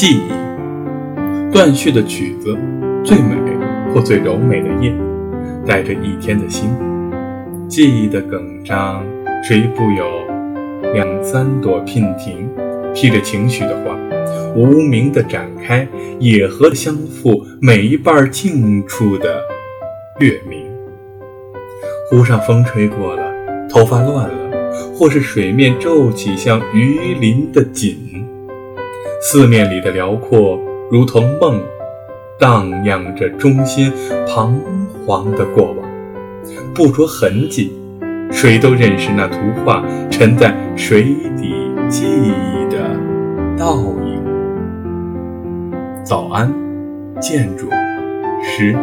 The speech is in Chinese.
记忆，断续的曲子，最美或最柔美的夜，带着一天的心。记忆的梗章，谁不有两三朵娉婷，披着情绪的花，无名的展开，野荷相附，每一瓣静处的月明。湖上风吹过了，头发乱了，或是水面皱起像鱼鳞的锦。四面里的辽阔，如同梦，荡漾着中心彷徨的过往。不着痕迹，谁都认识那图画沉在水底记忆的倒影。早安，建筑师。